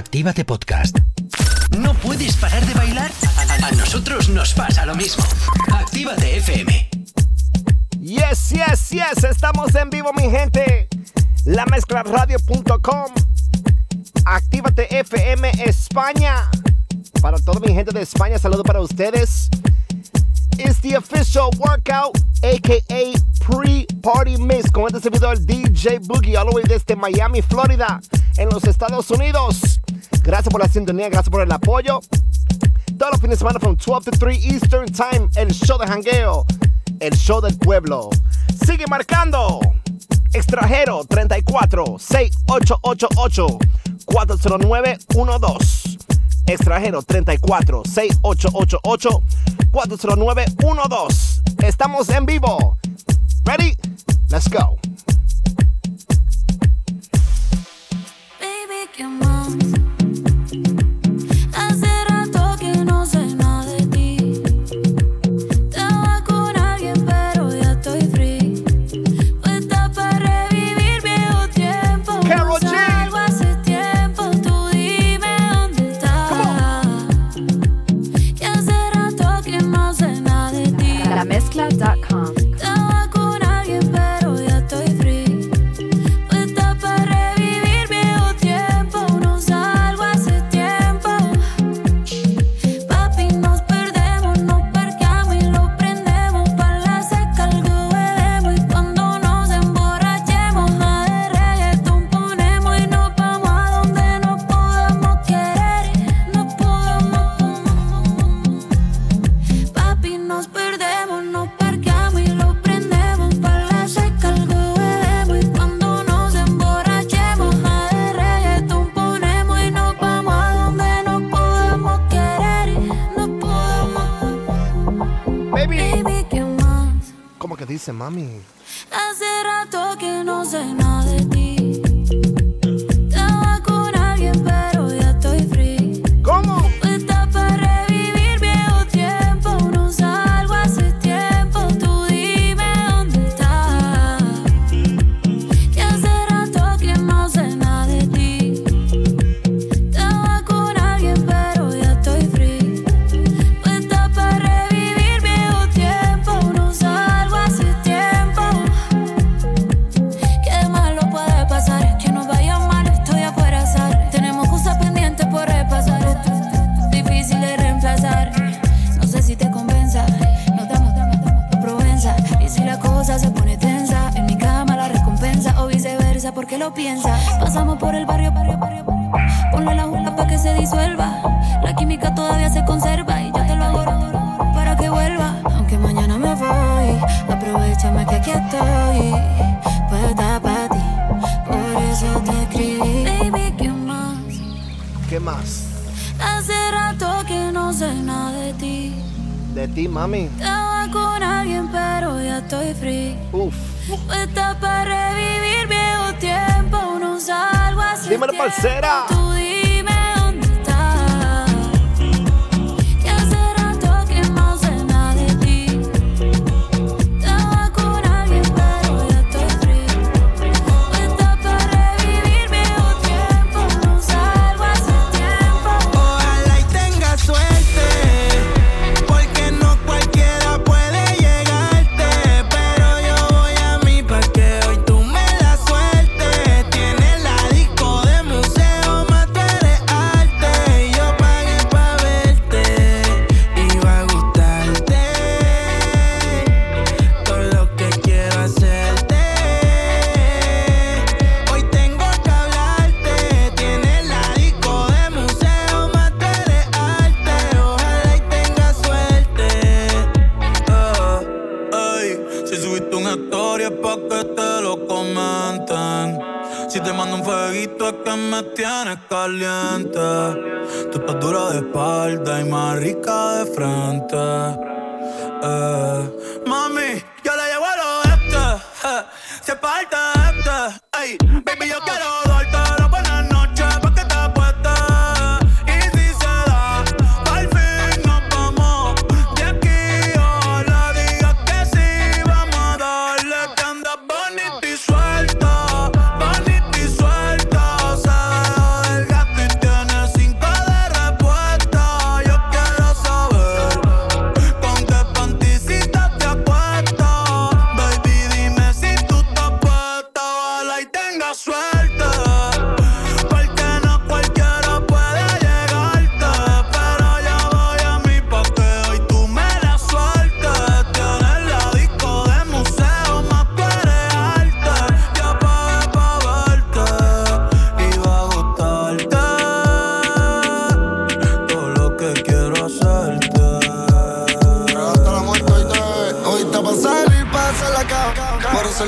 Actívate Podcast. ¿No puedes parar de bailar? A nosotros nos pasa lo mismo. Actívate FM. Yes, yes, yes. Estamos en vivo, mi gente. La mezclaradio.com. Actívate FM España. Para toda mi gente de España, saludo para ustedes. It's the official workout, aka pre-party mix, con este servidor DJ Boogie, all the way desde Miami, Florida, en los Estados Unidos. Gracias por la sintonía, gracias por el apoyo. Todos los fines de semana, from 12 to 3 Eastern Time, el show de jangueo, el show del pueblo. Sigue marcando. Extranjero 34 6888 409 12 extranjero 34 6888 409 12. Estamos en vivo. Ready? Let's go. your mom.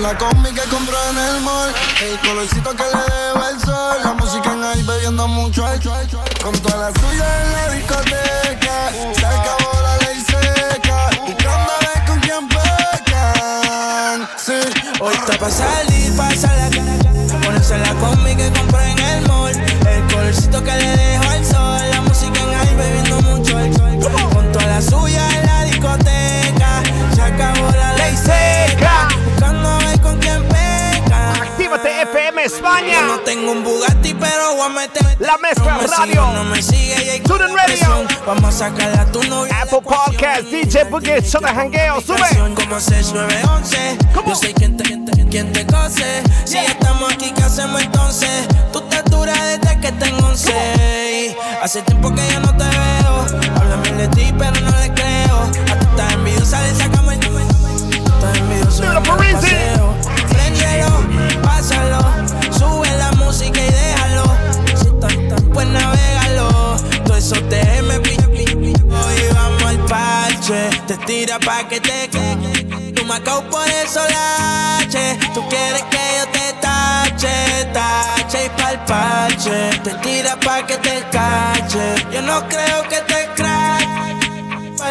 La combi que compró en el mall. El colorcito que le deba el sol. La música en ahí bebiendo mucho alcohol. Con toda la suya en la discoteca. Se acabó la ley seca. Buscando a ver con quién pecan. Sí. Hoy está pa' salir, pasa la cara. Ponerse la combi que compré en el mall. El colorcito que le dejo al sol. La música en ahí bebiendo mucho alcohol. Con toda la suya en la discoteca. Se acabó la ley seca. FM España. Yo no tengo un Bugatti, pero voy a meter. La mezcla no radio. no me sigue Student Radio. Vamos a sacar a tu novia. Apple Podcast, DJ Boogie, Show de Hangueo. Sube. Como 6911. Yo sé quién te, quién te cose. Si estamos aquí, ¿qué hacemos entonces? Tú te dura desde que tengo 11. Hace tiempo que ya no te veo. Háblame de ti, pero no le creo. A tu estás envidiosa, le sacamos el. Estás envidioso. Pásalo. Sube la música y déjalo. Si estás pues navegalo. Todo eso te me Hoy vamos al parche. Te tira pa' que te quede. Tú me por eso lache. Tú quieres que yo te tache, tache y pa'l parche. Te tira pa' que te cache. Yo no creo que te crack.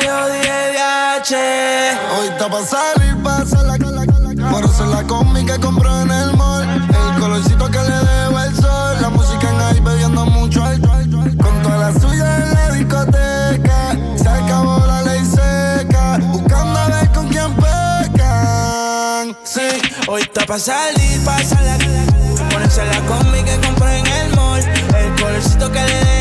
Yo dije Hoy está pa' salir, pasa la eso la combi que compró en el mall. El colorcito que le debo el sol. La música en ahí bebiendo mucho alcohol. Con toda la suya en la discoteca. Se acabó la ley seca. Buscando a ver con quién pecan. Sí, hoy está pa' salir, pasa la Ponerse la combi que compré en el mall. El colorcito que le dejo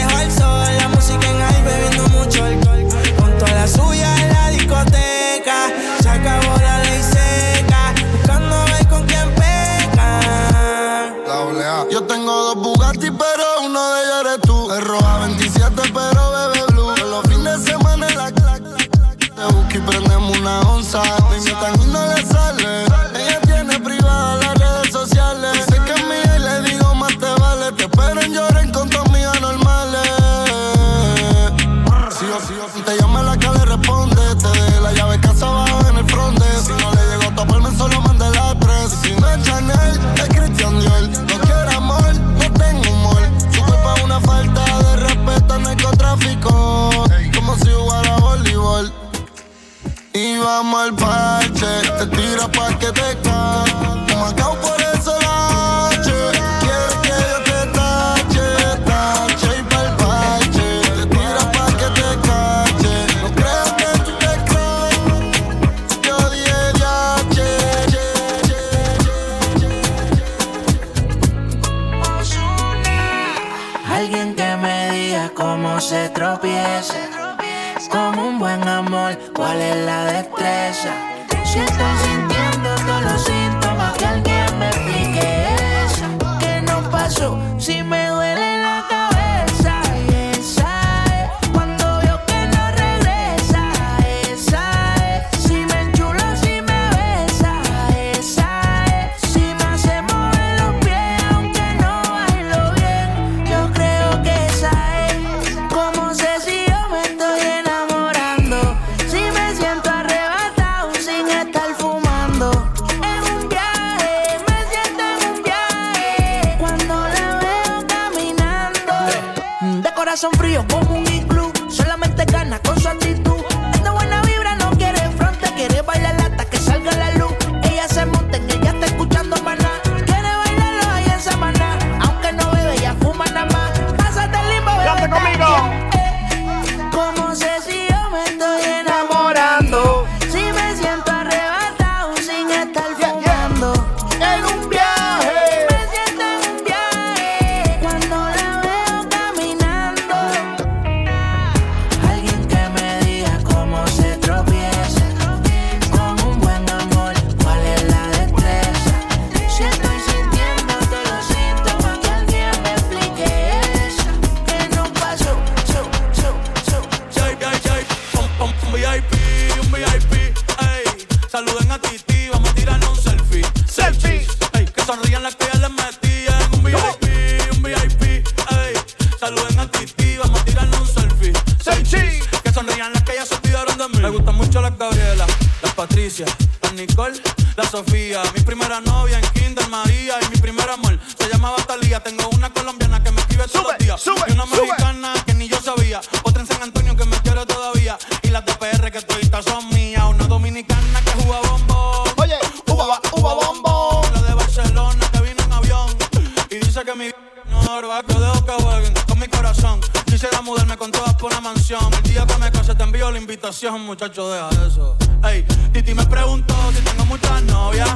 mi no dejo que jueguen con mi corazón. Quisiera mudarme con todas por una mansión. El día que me case te envío la invitación, muchacho, deja eso. Ey, Titi me preguntó si tengo muchas novias.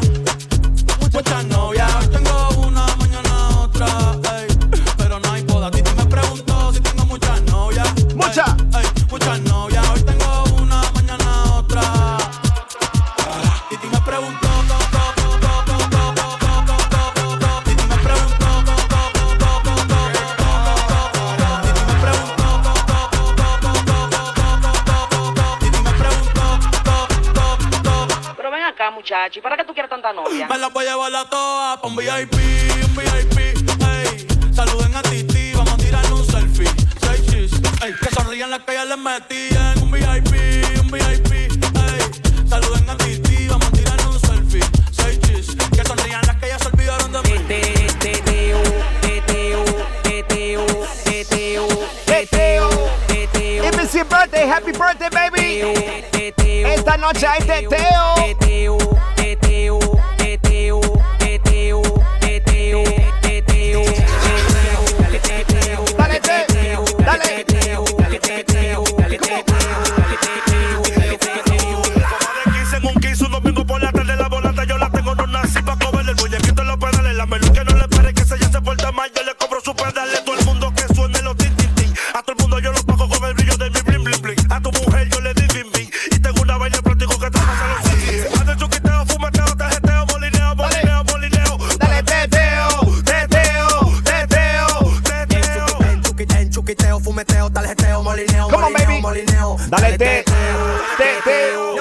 Muchas novias. Hoy tengo una, mañana otra. Ey, pero no hay boda. Titi me preguntó si tengo muchas novias. Muchas. Muchas muchacho, ¿y para qué tú quieres tanta novia? Me la voy a llevar a todas pa' un VIP, un VIP, ey. Saluden a Titi, vamos a tirar un selfie. Seis chis, ey. Que sonrían las que ya les metían. Un VIP, un VIP, ey. Saluden a Titi, vamos a tirar un selfie. Seis chis, que sonrían las que ya se olvidaron de mí. Teteo, teteo, teteo, teteo, Teteo. teteo, If it's your birthday, happy birthday, baby. Esta noche hay. Teteo, fumeteo, tarjeteo, molineo, Come on, molineo, baby. molineo. Dale te, teteo.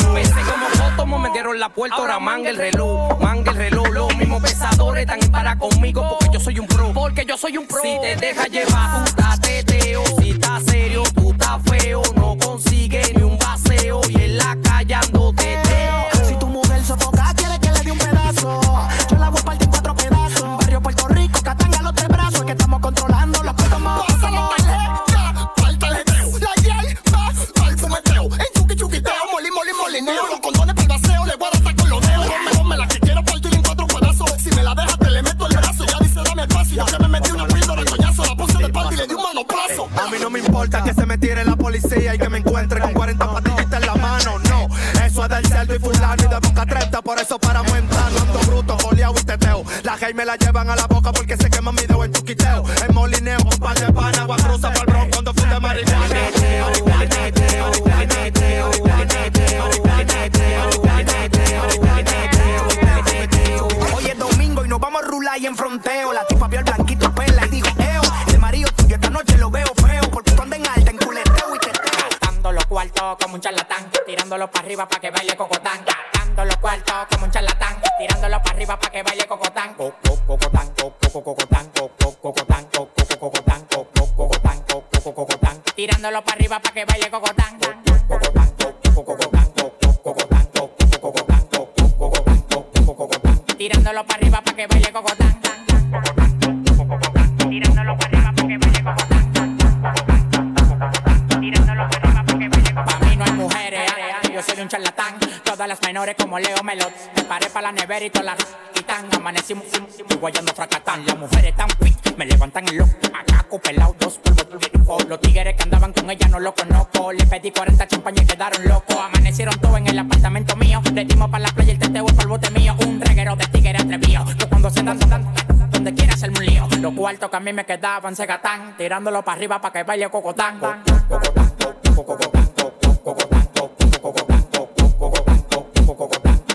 Empecé como foto, me dieron la puerta, ahora manga el reloj, manga el reloj, los mismos pesadores están en para conmigo porque yo soy un pro, porque yo soy un pro. Si te dejas llevar, tú estás teteo, si estás serio, tú estás feo, no consigues ni un baseo y en la calle ando teteo. Si tu mujer sofoca, quiere que le dé un pedazo. Estamos controlando los puertos más. Pásalo tarjeta, pa'l tarjeteo. La yel va pa'l fumeteo. En chuqui chuquiteo, moli moli molineo. Los condones pa'l baseo, le voy a dar con los dedos. Ponme, ponme la que quiero partir en cuatro pedazos. Si me la dejas, te le meto el brazo. Ya dice, dame espacio. Ya que me metí una píldora de coñazo. La puse del party y le di un manoplazo. A mí no me importa que se me tire la policía y que me encuentre con 40 patillitas en la mano. No, eso es del cerdo y fulano y de boca 30. Por eso paramos entrando, ando bruto, goleado y teteo. La gay me la llevan a la boca porque dedo en molineo, un par de pan, agua cruza pa'l bron cuando fui de marihuana. Hoy es domingo y nos vamos a rular y en fronteo. La tipa vio el blanquito pela y dijo, eo, el marido tuyo esta noche lo veo feo. Porque tú andas en alta, en culeteo y teteo. Gastando los cuartos como un charlatán, tirándolo para arriba para que baile cocotán. Gastando los cuartos como un charlatán, tirándolo para arriba para que baile cocotán. Co- co- Cocotán, co- co- cocotán, Tirándolo para arriba para que baile cocotán. Cocotán, co- co- cocotán, co- co- cocotán, co- co- cocotán, co- co- cocotán, co- co- cocotán. Tirándolo para arriba para que baile cocotán. Tirándolo para arriba para que baile cocotán. Tirándolo para arriba para que baile cocotán. Pa' mí no hay mujeres, soy un charlatán. Todas las menores como Leo Melot. Me paré para la nevera y todas las quitan. Amanecimos y guayando fracatán. Las mujeres tan fit, me levantan el loco. Acá pelado, dos polvos de. Los tigres que andaban con ella no lo conozco. Le pedí 40 champañas y quedaron locos. Amanecieron todos en el apartamento mío. Le dimos para la playa el teteo y para el bote mío. Un reguero de tigres atrevido. Que cuando se dan, donde quiera hacerme un lío. Los cuartos que a mí me quedaban se. Tirándolo para arriba para que baile cocotán. Cocotán, cocotán, cocotán,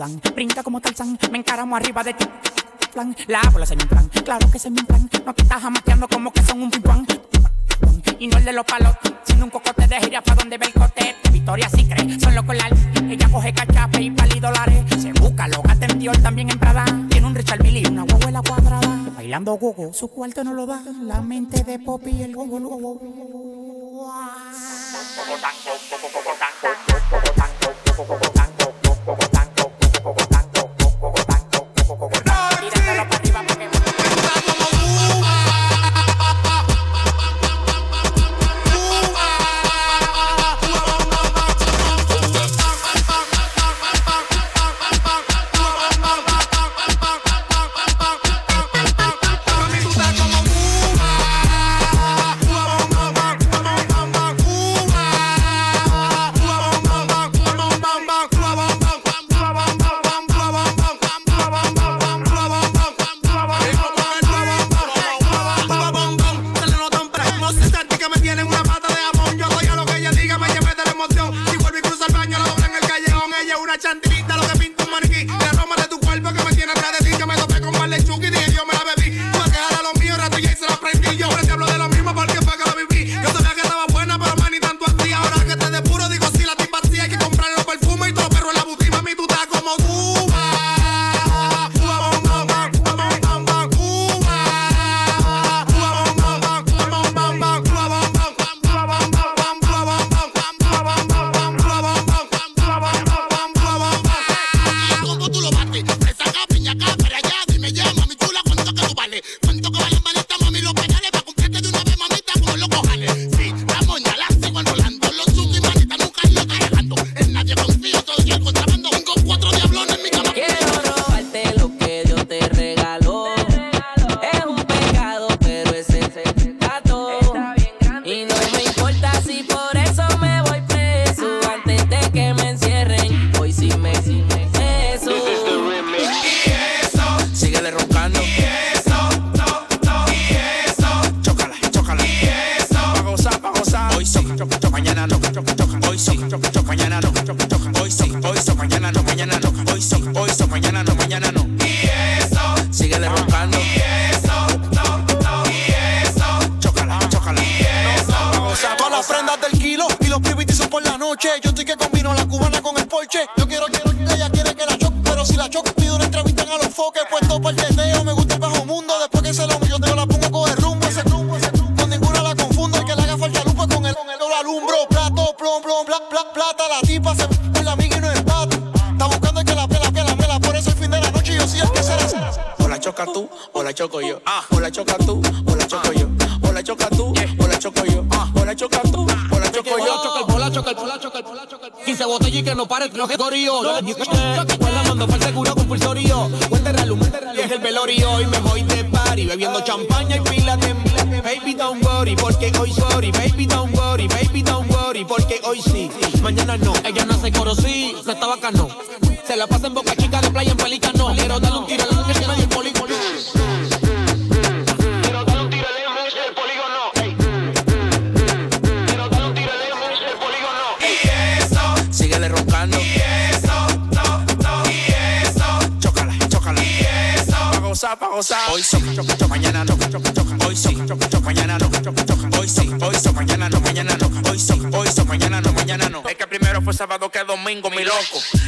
dan. Brinda como Tarzán, me encaramo arriba de ti. Plan, la bola se mi plan, claro que ese es mi plan. No te estás jamateando como que son un pimpán. Y no el de los palos, siendo un cocote de jirafa donde ve el cote. Victoria sí cree, son los colares. Ella coge cachape y pali dólares. Se busca, lo gasta en también en Prada. Tiene un Richard Mille y una la cuadrada. Bailando gogo, su cuarto no lo da. La mente de Poppy y el gogo, gogo. Wow. Las prendas del kilo y los PBT son por la noche. Yo estoy que combino la cubana con el porche. Yo quiero, quiero, ella quiere que la choque, pero si la choque pido una entrevista a los foques, pues no que corío. Yo le dije que la mandó para el seguro compulsorio. Y es el velorio. Y me voy de party bebiendo champaña y pila de Baby don't worry, porque hoy sorry. Baby don't worry, baby don't worry, porque hoy sí. Mañana no loco.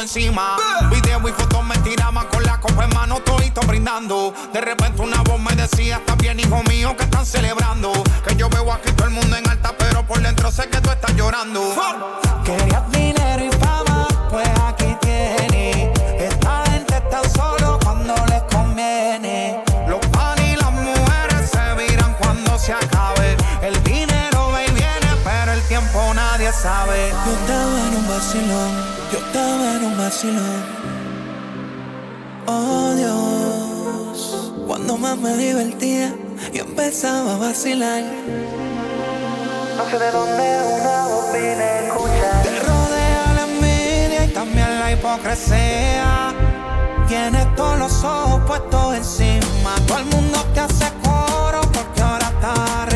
encima. Video y fotos me tiraban con la copa en mano, todito brindando. De repente una voz me decía, está bien, hijo mío, que están celebrando. Que yo veo aquí todo el mundo en alta, pero por dentro sé que tú estás llorando. Querías dinero y fama, pues aquí tienes. Esta gente está sola. sabe. Yo estaba en un vacilón, yo estaba en un vacilón. Oh Dios, cuando más me divertía, yo empezaba a vacilar. No sé de dónde una voz viene escuchar. Te rodea la envidia y también la hipocresía. Tienes todos los ojos puestos encima. Todo el mundo te hace coro porque ahora está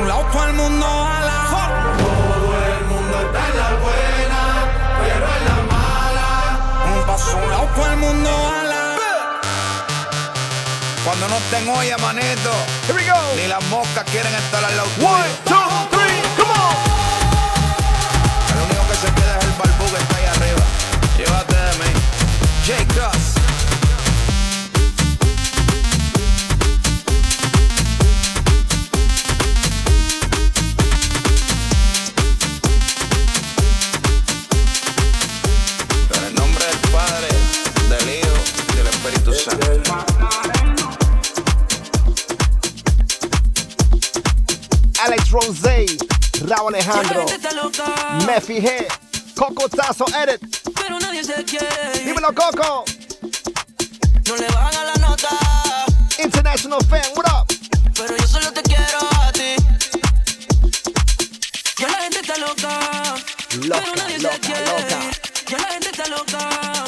un lado todo el mundo a la Todo el mundo está en la buena, pero en la mala. Un Paso un lado todo el mundo a la Cuando no tengo olla, manito, Here we go. ni las moscas quieren estar al lado One, two, three, come on. El único que se queda es el barbú que está ahí arriba. Llévate de mí. Jake Cross. Raúl Alejandro. Me fijé. Coco Tazo Edit. Pero nadie se quiere. Dímelo, Coco. No le bajan la nota. International fan, what up? Pero yo solo te quiero a ti. Ya la gente está loca. loca pero nadie loca, se quiere. Loca. Ya la gente está loca.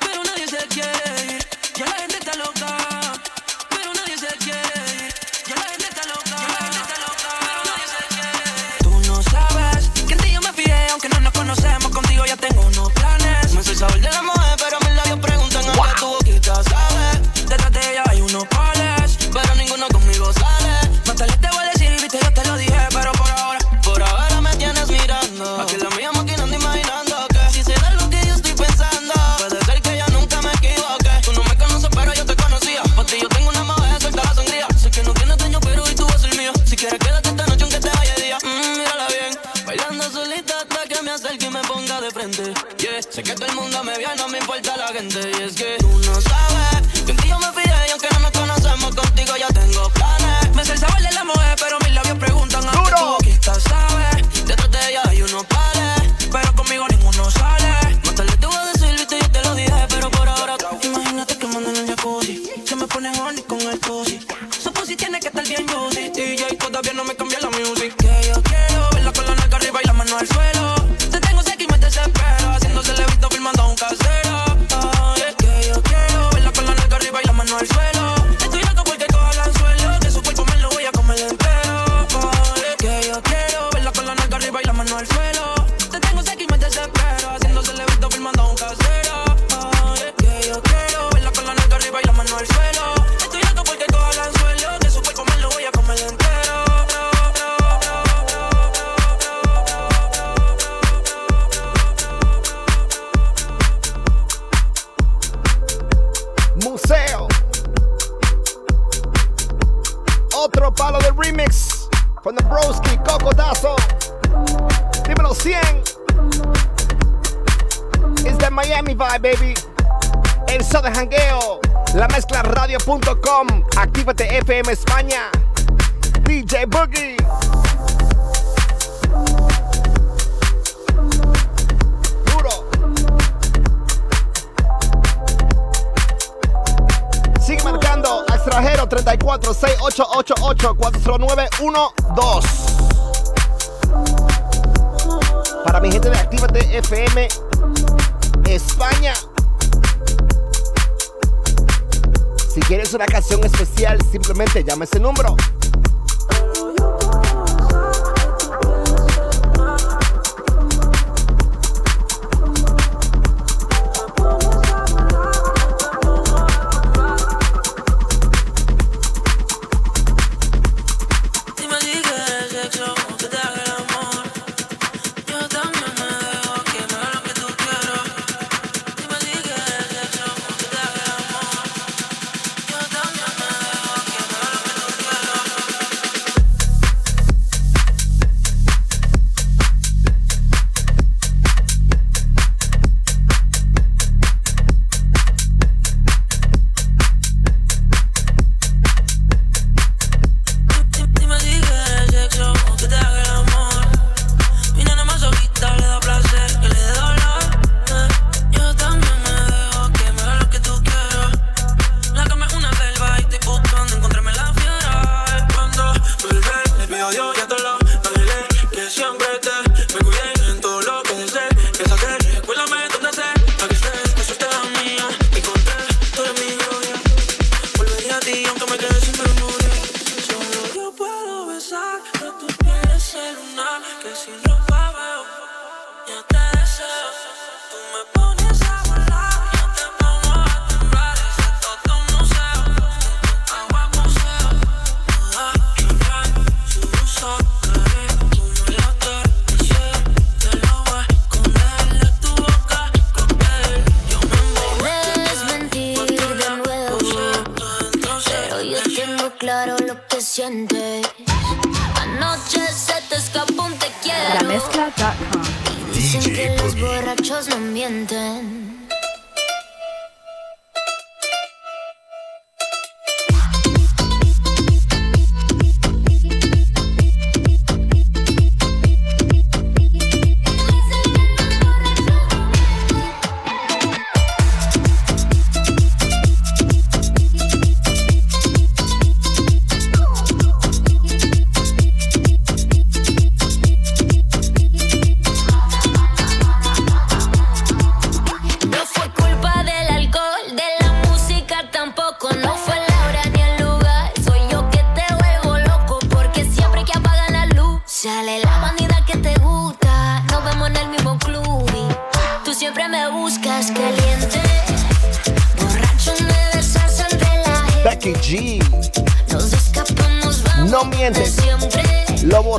Pero nadie se quiere. Ya la gente está loca. sabor Sé que todo el mundo me vio, no me importa la gente. Y es que tú no sabes.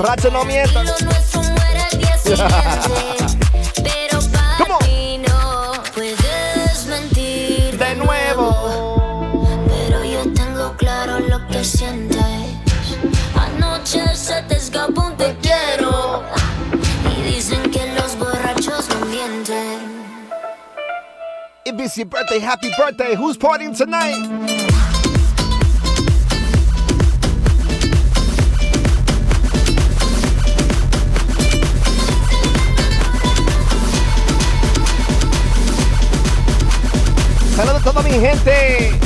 borrachos no mientan. Pero para ti no puedes mentir de nuevo. Pero yo tengo claro lo que sientes. Anoche se te escapó un te quiero. Y dicen que los borrachos no mienten. If it's your birthday, happy birthday. Who's partying tonight? Saludos a toda mi gente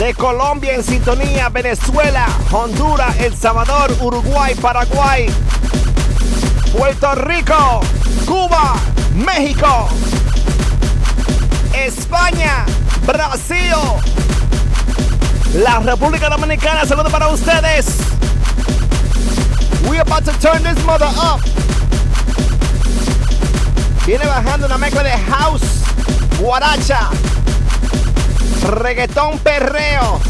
de Colombia en sintonía, Venezuela, Honduras, El Salvador, Uruguay, Paraguay, Puerto Rico, Cuba, México, España, Brasil, la República Dominicana. Saludos para ustedes. We're about to turn this mother up. Viene bajando una mezcla de house guaracha, reggaetón perreo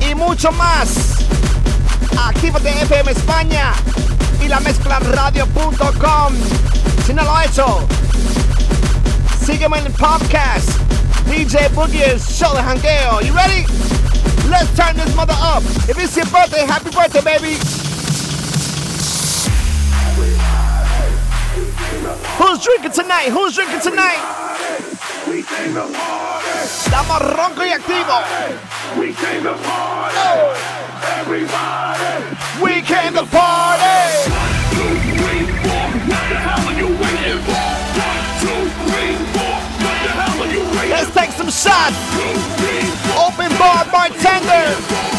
y mucho más. Actívate FM España y la mezcla radio.com. Si no lo has hecho, sígueme en podcast DJ Boogie Show de Jangueo. You ready? Let's turn this mother up. If it's your birthday, happy birthday, baby. Who's drinking tonight? Who's drinking tonight? Estamos ronco y activo. We came to party. Everybody. We came to party. One, two, three, four. What the hell are you waiting for? One, two, three, four. What the hell are you waiting Let's take some shots. Two, three, four. Open bar bartender.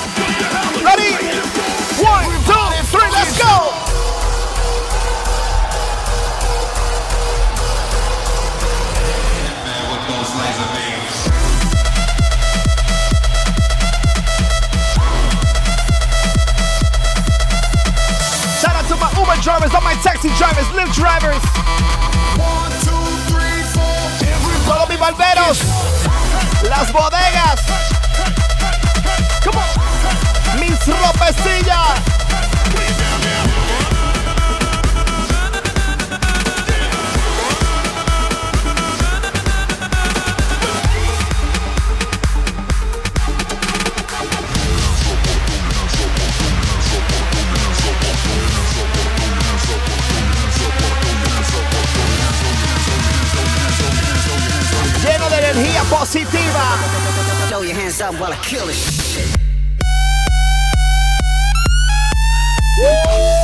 Drivers, all my taxi drivers, Lyft drivers. One, two, three, four. Todos mis barberos. Las bodegas. Come on. Mis ropecillas. energía positiva. Throw your hands up while I kill it. Woo!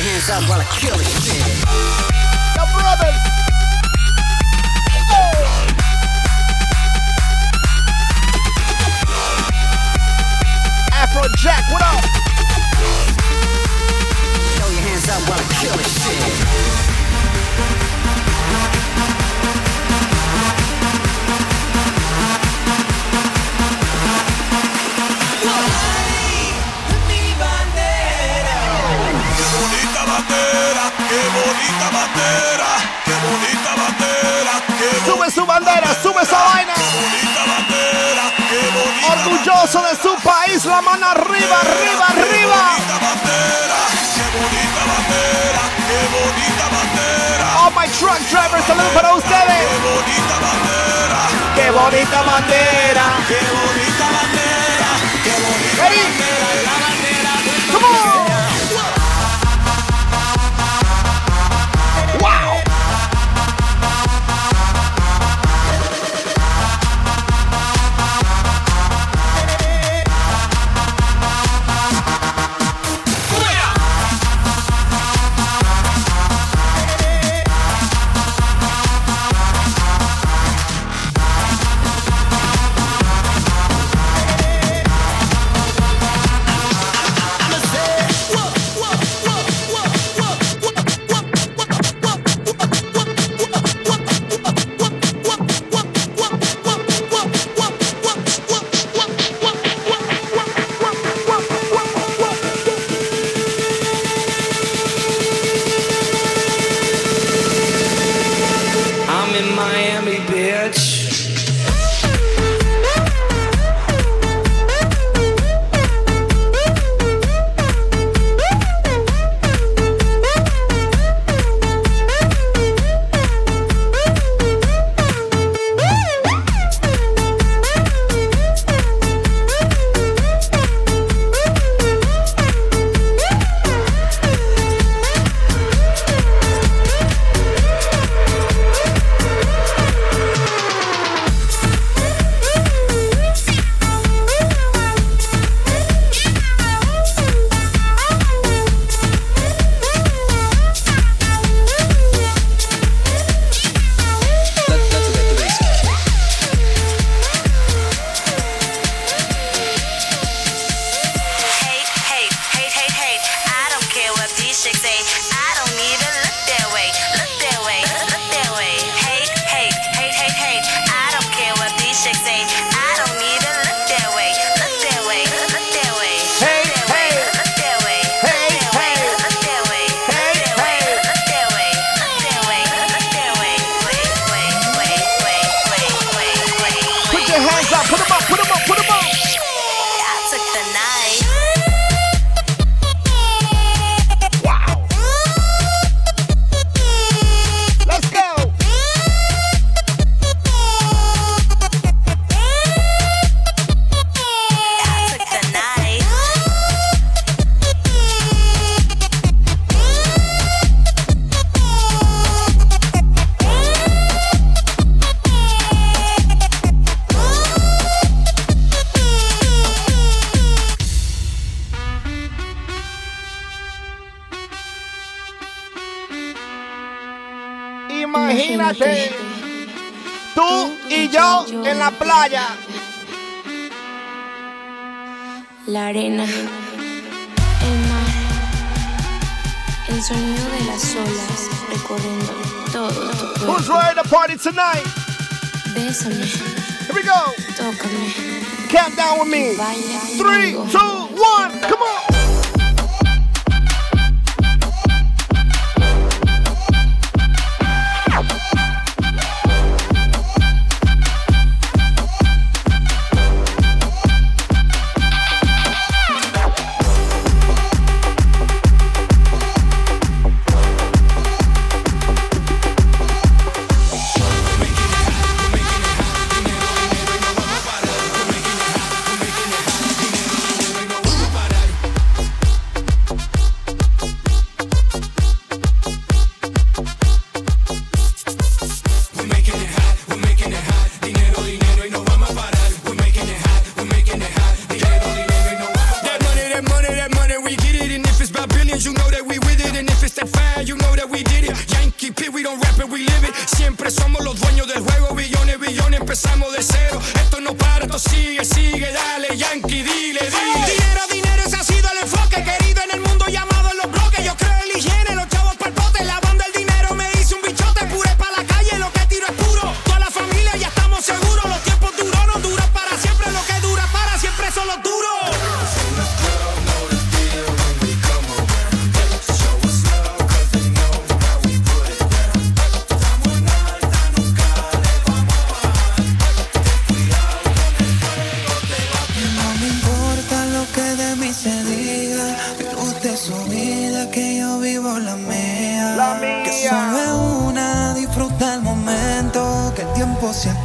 hands up while I kill it. Orgulloso de su país, la mano arriba, arriba, arriba. bandera, qué bonita bandera, qué bonita bandera, All my truck drivers, saludos para ustedes. qué bonita bandera, Qué bonita bandera. qué bonita bandera, qué bonita Ready? Imagínate, tú y yo en la playa. La arena, el mar, el sonido de las olas recorriendo todo. Who's ready to party tonight? Bésame. Here we go. Tócame. Count down with me. Three, two, one, come on.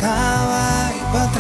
estaba y para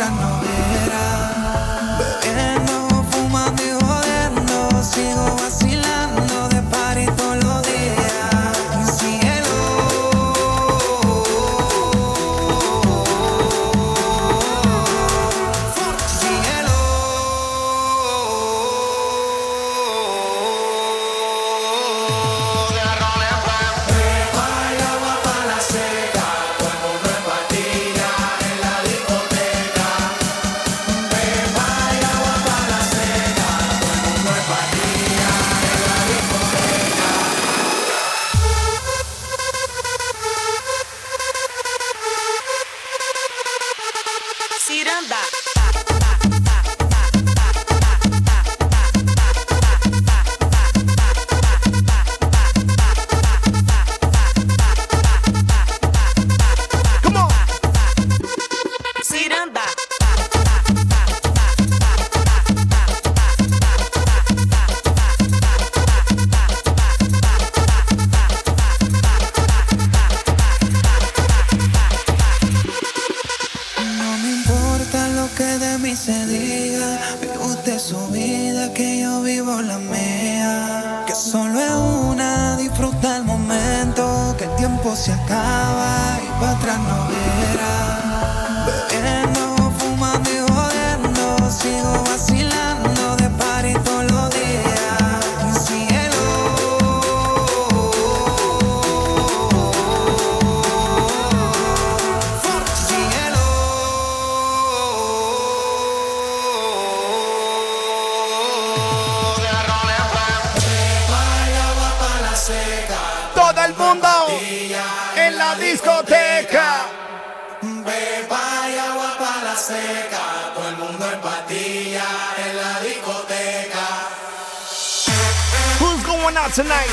tonight.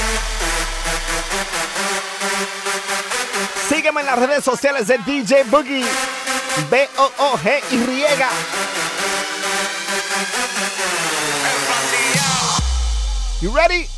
Sígueme en las redes sociales de DJ Boogie. B-O-O-G y riega. You ready?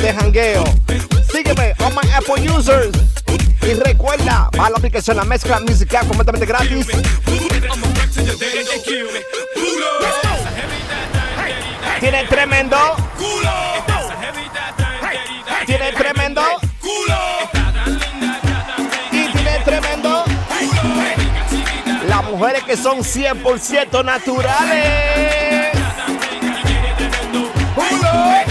de jangueo. Sígueme on my Apple users. Y recuerda, va la aplicación La Mezcla Musical completamente gratis. Tiene tremendo culo. Tiene tremendo culo. Y tiene tremendo. Las mujeres que son 100% naturales. Culo.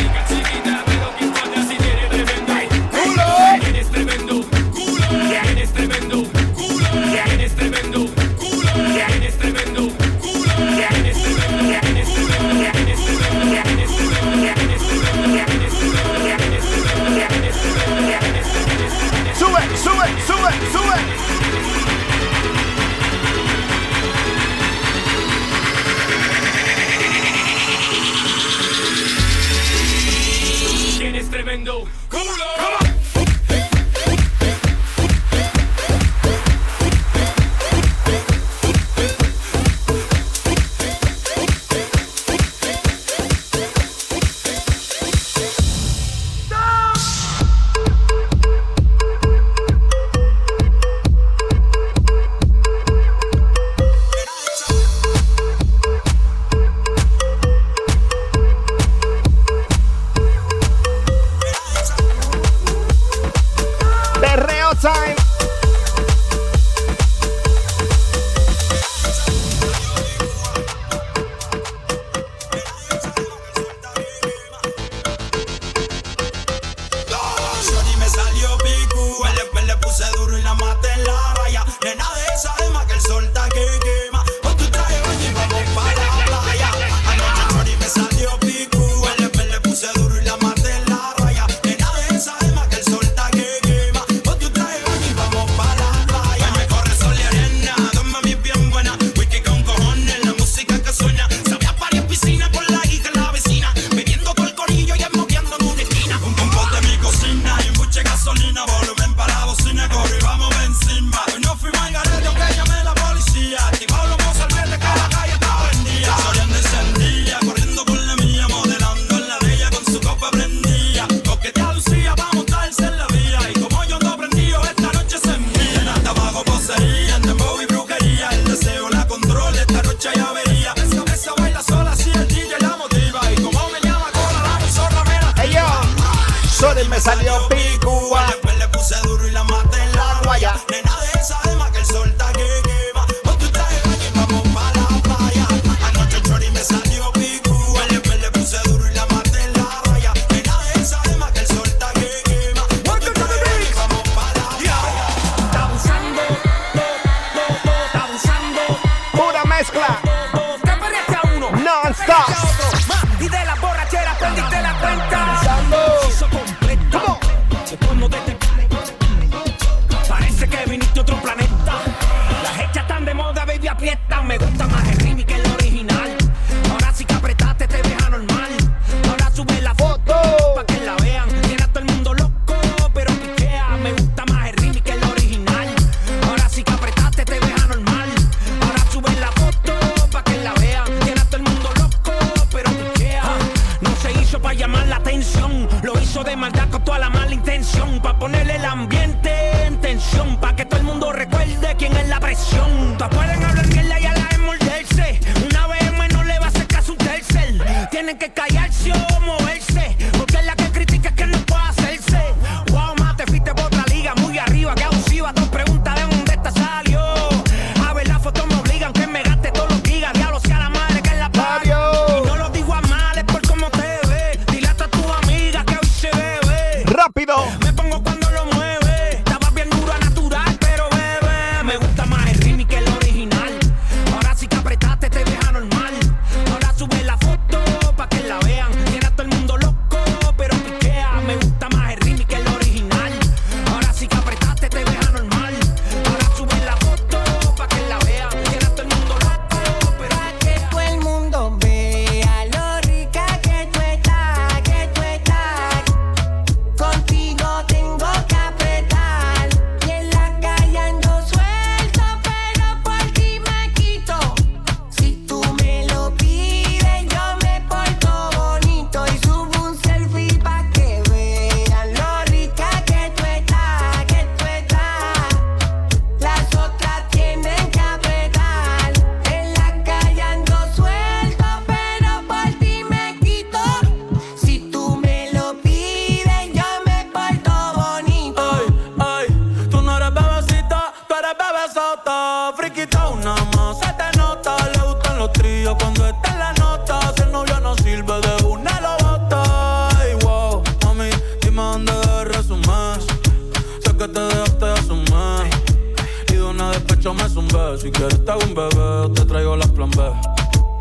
Si quieres te hago un bebé, te traigo las plan B.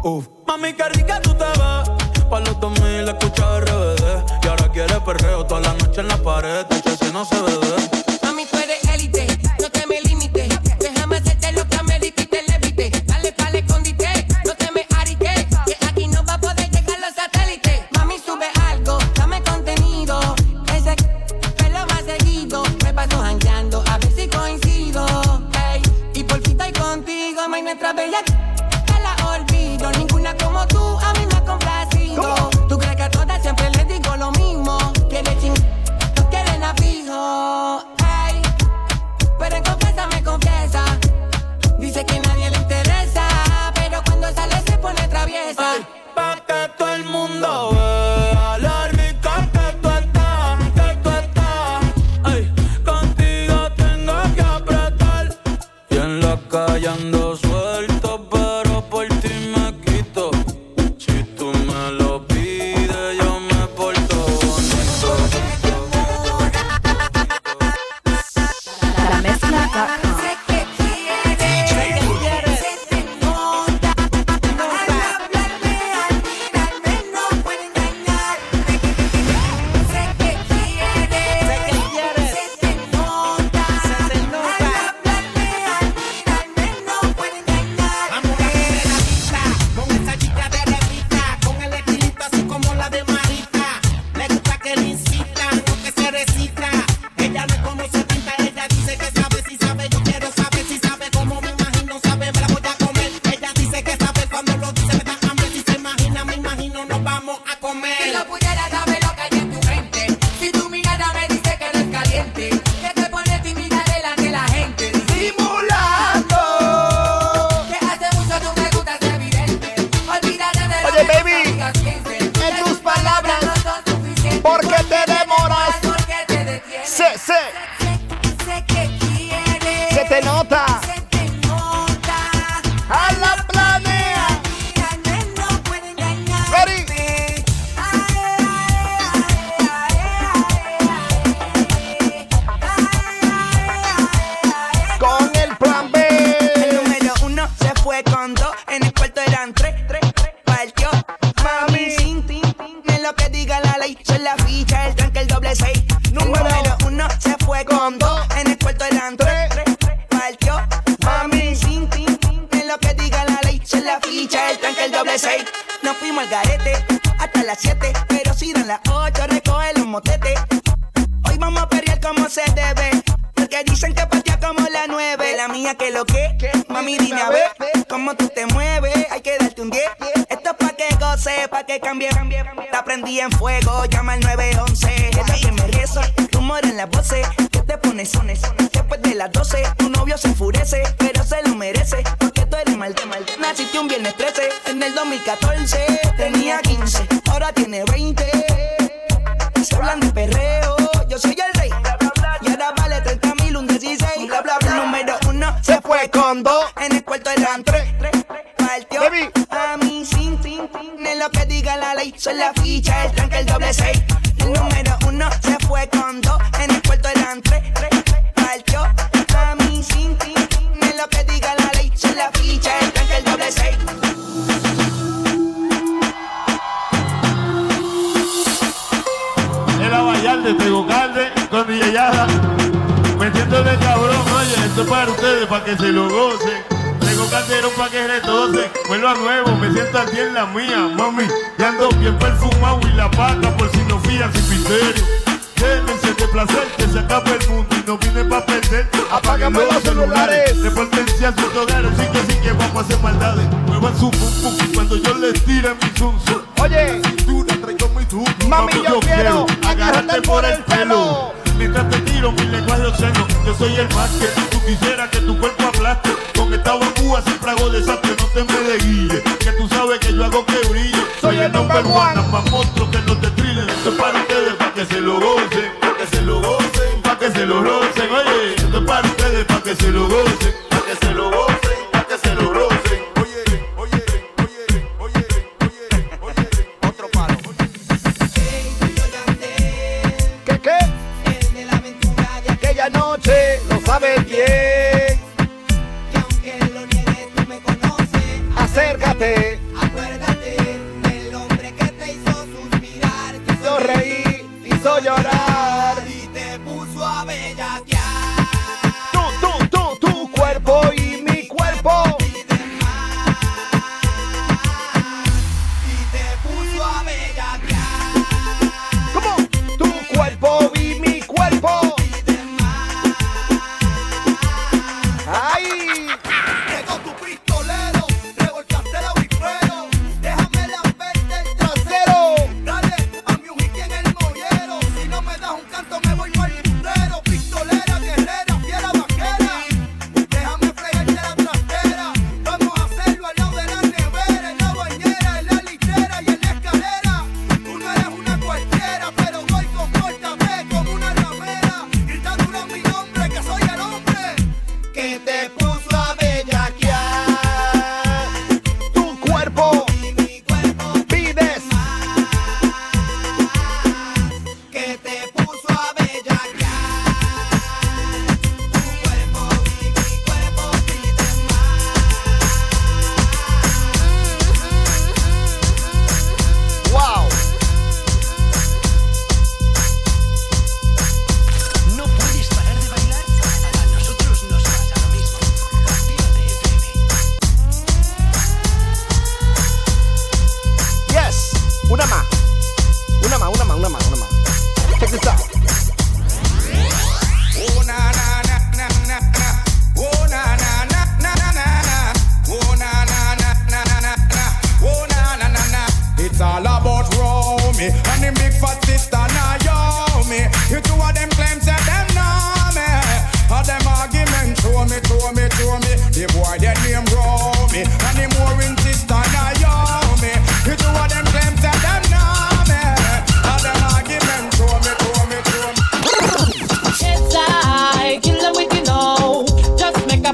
Uf. Mami, qué rica tú te ves. Pa' los 2000 escucha RBD. Y ahora quieres perreo toda la noche en la pared. Este si no se bebe. A mí sin, sin. En lo que diga la ley, soy la ficha, el tranque, el doble seis. El número uno se fue con dos. En el cuarto eran tres. Partió a mí sin, sin. En lo que diga la ley, soy la ficha, el tranque, el doble seis. Era Vallarde, Tegocalde, con Yada. Metiéndole cabrón, oye, esto es para ustedes, para que se lo gocen. Calderón para que retocen. Vuelvo a nuevo, me siento aquí en la mía, mami. Y ando bien perfumado y la paca por si no fías sin misterio. Quédense de placer que se acaba el mundo y no vine pa' perder. Apágame los celulares. De potencia su hogar, sí que sí que vamos a hacer maldades. Muevan su pum pum cuando yo les tire mi zum. Oye, la traigo muy tú. Mami, yo quiero agarrarte por el pelo. Mientras te tiro mi lenguaje obsceno, yo soy el más que tú quisieras que tu cuerpo aplaste. Con esta bambúa siempre hago desastre, no te me de guille. Que tú sabes que yo hago que brille. Soy el number one, más monstruo que no te trillen. Esto es para ustedes, para que se lo gocen, para que se lo gocen, para que se lo rocen. Oye, esto es para ustedes, para que se lo gocen, para que se lo gocen,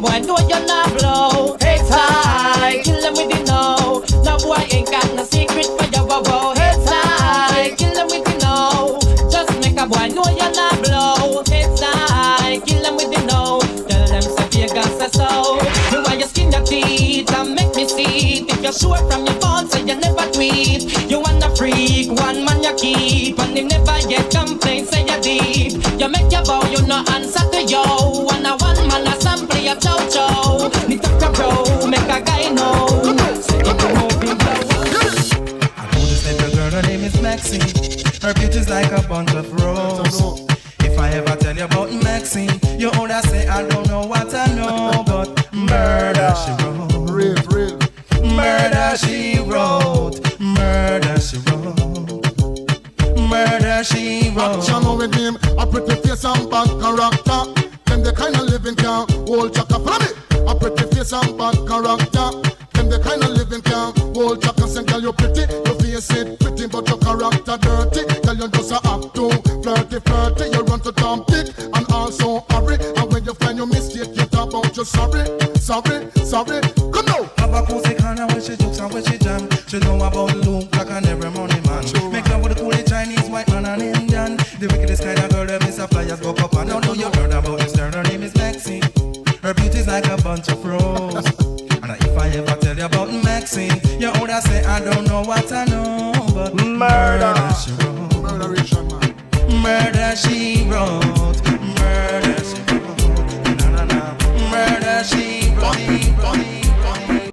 boy know you're not blow. It's I kill them with the know. No boy ain't got no secret for your wow. It's I kill them with the know. Just make a boy know you're not blow. It's I kill them with the know. Tell them say Vegas say so. You want your skin your teeth and make me see it. If you're sure from your phone, say you never tweet. You wanna freak, one man you keep, and him never yet complain, say you deep. You make your bow, you no answer Her beauty's like a bunch of roses. If I ever tell you about Maxine, you older say I don't know what I know, but murder she wrote. Murder she wrote. Murder she wrote. Murder she wrote. Action with him, a pretty face and bad character. Them the kind of living can't hold chaka from me, A pretty face and bad A act too flirty, flirty. You run to Tom Dick and also hurry. And when you find your mistake, you talk about you sorry, sorry, sorry.